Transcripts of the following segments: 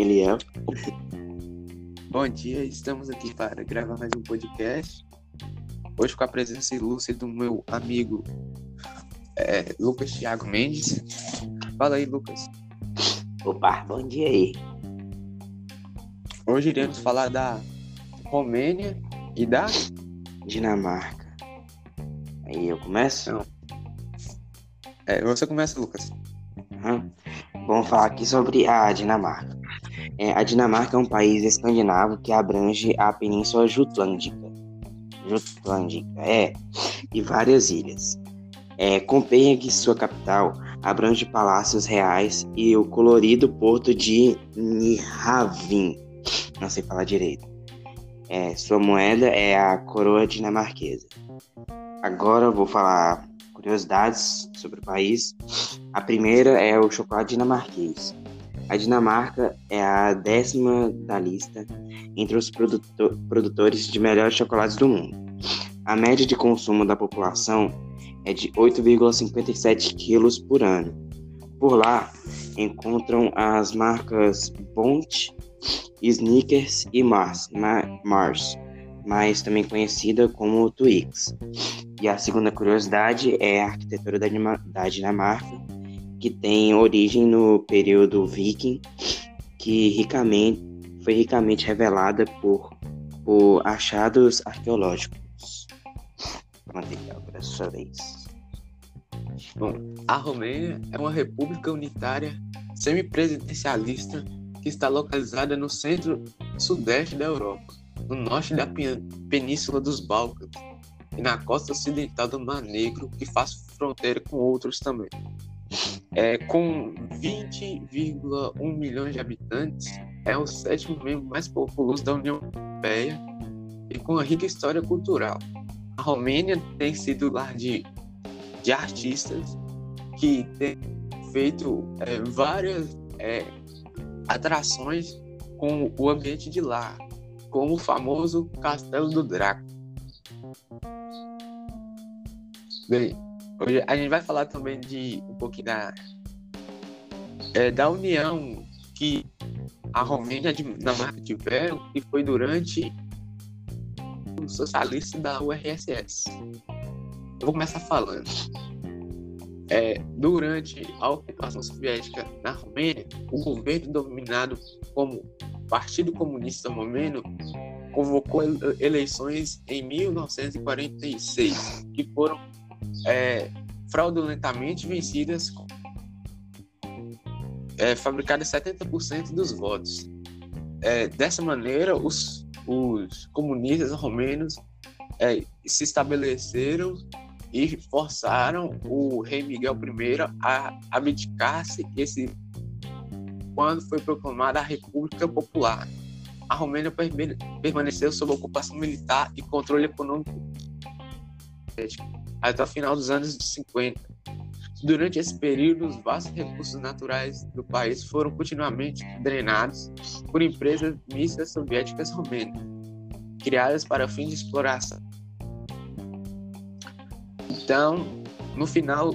Eliel. Bom dia, estamos aqui para gravar mais um podcast. Hoje com a presença ilustre do meu amigo é, Lucas Thiago Mendes. Fala aí, Lucas. Opa, bom dia aí. Hoje iremos falar da Romênia e da Dinamarca. Aí eu começo? Não. É, você começa, Lucas. Uhum. Vamos falar aqui sobre a Dinamarca. É, a Dinamarca é um país escandinavo que abrange a Península Jutlândica. Jutlândica, é, e várias ilhas. É, Copenhague, sua capital, abrange palácios reais e o colorido porto de Nyhavn. Não sei falar direito. É, sua moeda é a coroa dinamarquesa. Agora vou falar curiosidades sobre o país. A primeira é o chocolate dinamarquês. A Dinamarca é a décima da lista entre os produtor, produtores de melhores chocolates do mundo. A média de consumo da população é de 8,57 quilos por ano. Por lá encontram as marcas Bont, Snickers e Mars, Mars, mas também conhecida como Twix. E a segunda curiosidade é a arquitetura da Dinamarca, que tem origem no período viking, que ricamente, foi ricamente revelada por, por achados arqueológicos. Pronto, agora é sua vez. Bom, a Romênia é uma república unitária semipresidencialista que está localizada no centro-sudeste da Europa, no norte da Península dos Balcãs e na costa ocidental do Mar Negro, que faz fronteira com outros também. É, com 20,1 milhões de habitantes, é o sétimo membro mais populoso da União Europeia e com uma rica história cultural. A Romênia tem sido lar de, de artistas que têm feito é, várias é, atrações com o ambiente de lá, como o famoso Castelo do Draco. Bem, hoje a gente vai falar também de um pouquinho da, é, da união que a Romênia e a Dinamarca tiveram, que foi durante o socialista da URSS. Eu vou começar falando. É, durante a ocupação soviética na Romênia, o governo dominado como Partido Comunista Romeno convocou eleições em 1946, que foram é, fraudulentamente vencidas, é, fabricadas 70% dos votos. É, dessa maneira, os, os comunistas romenos é, se estabeleceram e forçaram o rei Miguel I a abdicar-se esse quando foi proclamada a República Popular. A Romênia permaneceu sob ocupação militar e controle econômico até o final dos anos 50. Durante esse período, os vastos recursos naturais do país foram continuamente drenados por empresas mistas soviéticas romênias, criadas para fins de exploração. Então, no final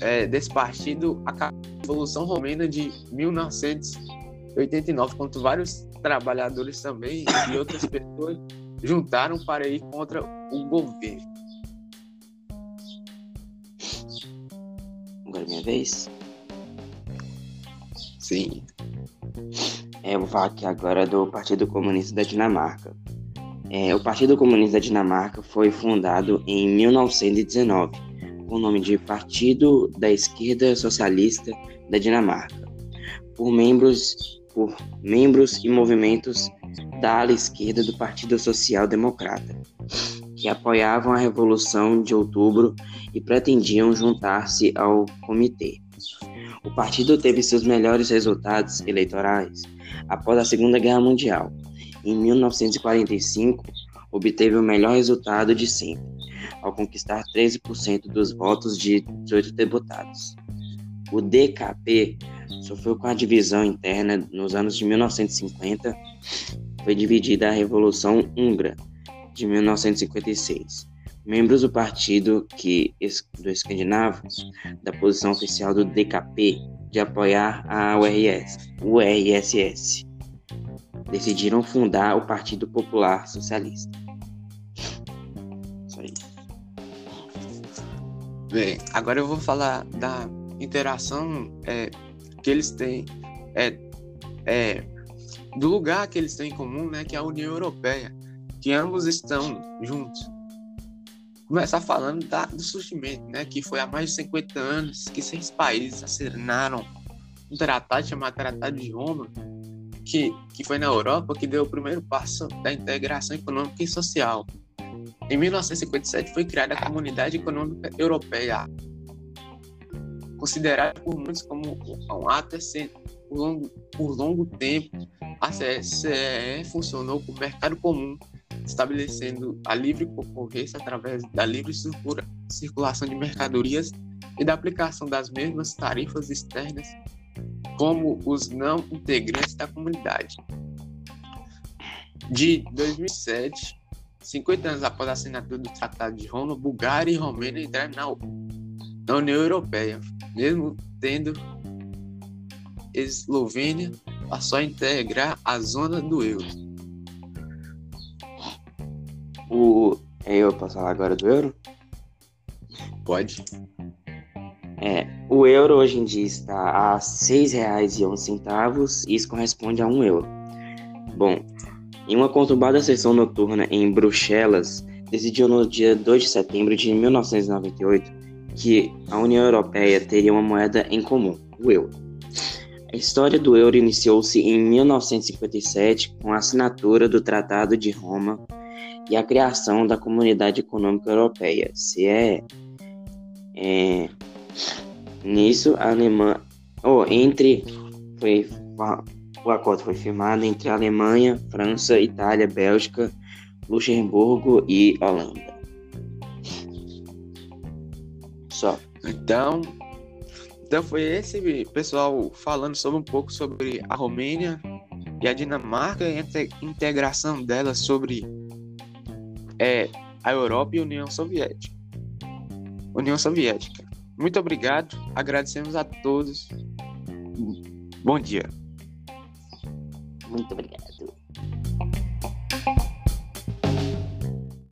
é, desse partido, a Revolução Romena de 1989, quando vários trabalhadores também e outras pessoas juntaram para ir contra o governo. Agora é minha vez? Sim. É, eu vou falar aqui agora do Partido Comunista da Dinamarca. É, o Partido Comunista da Dinamarca foi fundado em 1919 com o nome de Partido da Esquerda Socialista da Dinamarca, por membros, por membros e movimentos da ala esquerda do Partido Social Democrata, que apoiavam a Revolução de Outubro e pretendiam juntar-se ao comitê. O partido teve seus melhores resultados eleitorais após a Segunda Guerra Mundial. Em 1945, obteve o melhor resultado de sempre, ao conquistar 13% dos votos de 18 deputados. O DKP sofreu com a divisão interna nos anos de 1950, foi dividida a Revolução Húngara de 1956 membros do partido que do escandinavo da posição oficial do DKP de apoiar a URS, URSS. decidiram fundar o Partido Popular Socialista. Isso aí. Bem, agora eu vou falar da interação é, que eles têm, é, é, do lugar que eles têm em comum, né, que é a União Europeia, que ambos estão juntos. Começar falando da, do surgimento, né, que foi há mais de 50 anos que seis países assinaram um tratado chamado Tratado de Roma, que, que foi na Europa que deu o primeiro passo da integração econômica e social. Em 1957 foi criada a Comunidade Econômica Europeia, considerada por muitos como um ato por longo, por longo tempo. A CE funcionou como mercado comum, estabelecendo a livre concorrência através da livre circulação de mercadorias e da aplicação das mesmas tarifas externas como os não integrantes da comunidade. De 2007 50 anos após a assinatura do Tratado de Roma, Bulgária e Romênia entraram na, União Europeia, mesmo tendo Eslovênia passou a integrar a zona do euro. O eu posso falar agora do euro? Pode. É, o euro hoje em dia está a R$ 6,11, isso corresponde a um euro. Bom, em uma conturbada sessão noturna em Bruxelas, decidiu no dia 2 de setembro de 1998 que a União Europeia teria uma moeda em comum, o euro. A história do euro iniciou-se em 1957 com a assinatura do Tratado de Roma e a criação da Comunidade Econômica Europeia, CE. É, nisso, a Alemanha, oh, entre foi o acordo foi firmado entre Alemanha, França, Itália, Bélgica, Luxemburgo e Holanda. Só. Então, então foi esse pessoal falando sobre um pouco sobre a Romênia e a Dinamarca e a integração delas sobre é, a Europa e a União Soviética. União Soviética. Muito obrigado, agradecemos a todos. Bom dia. Muito obrigado.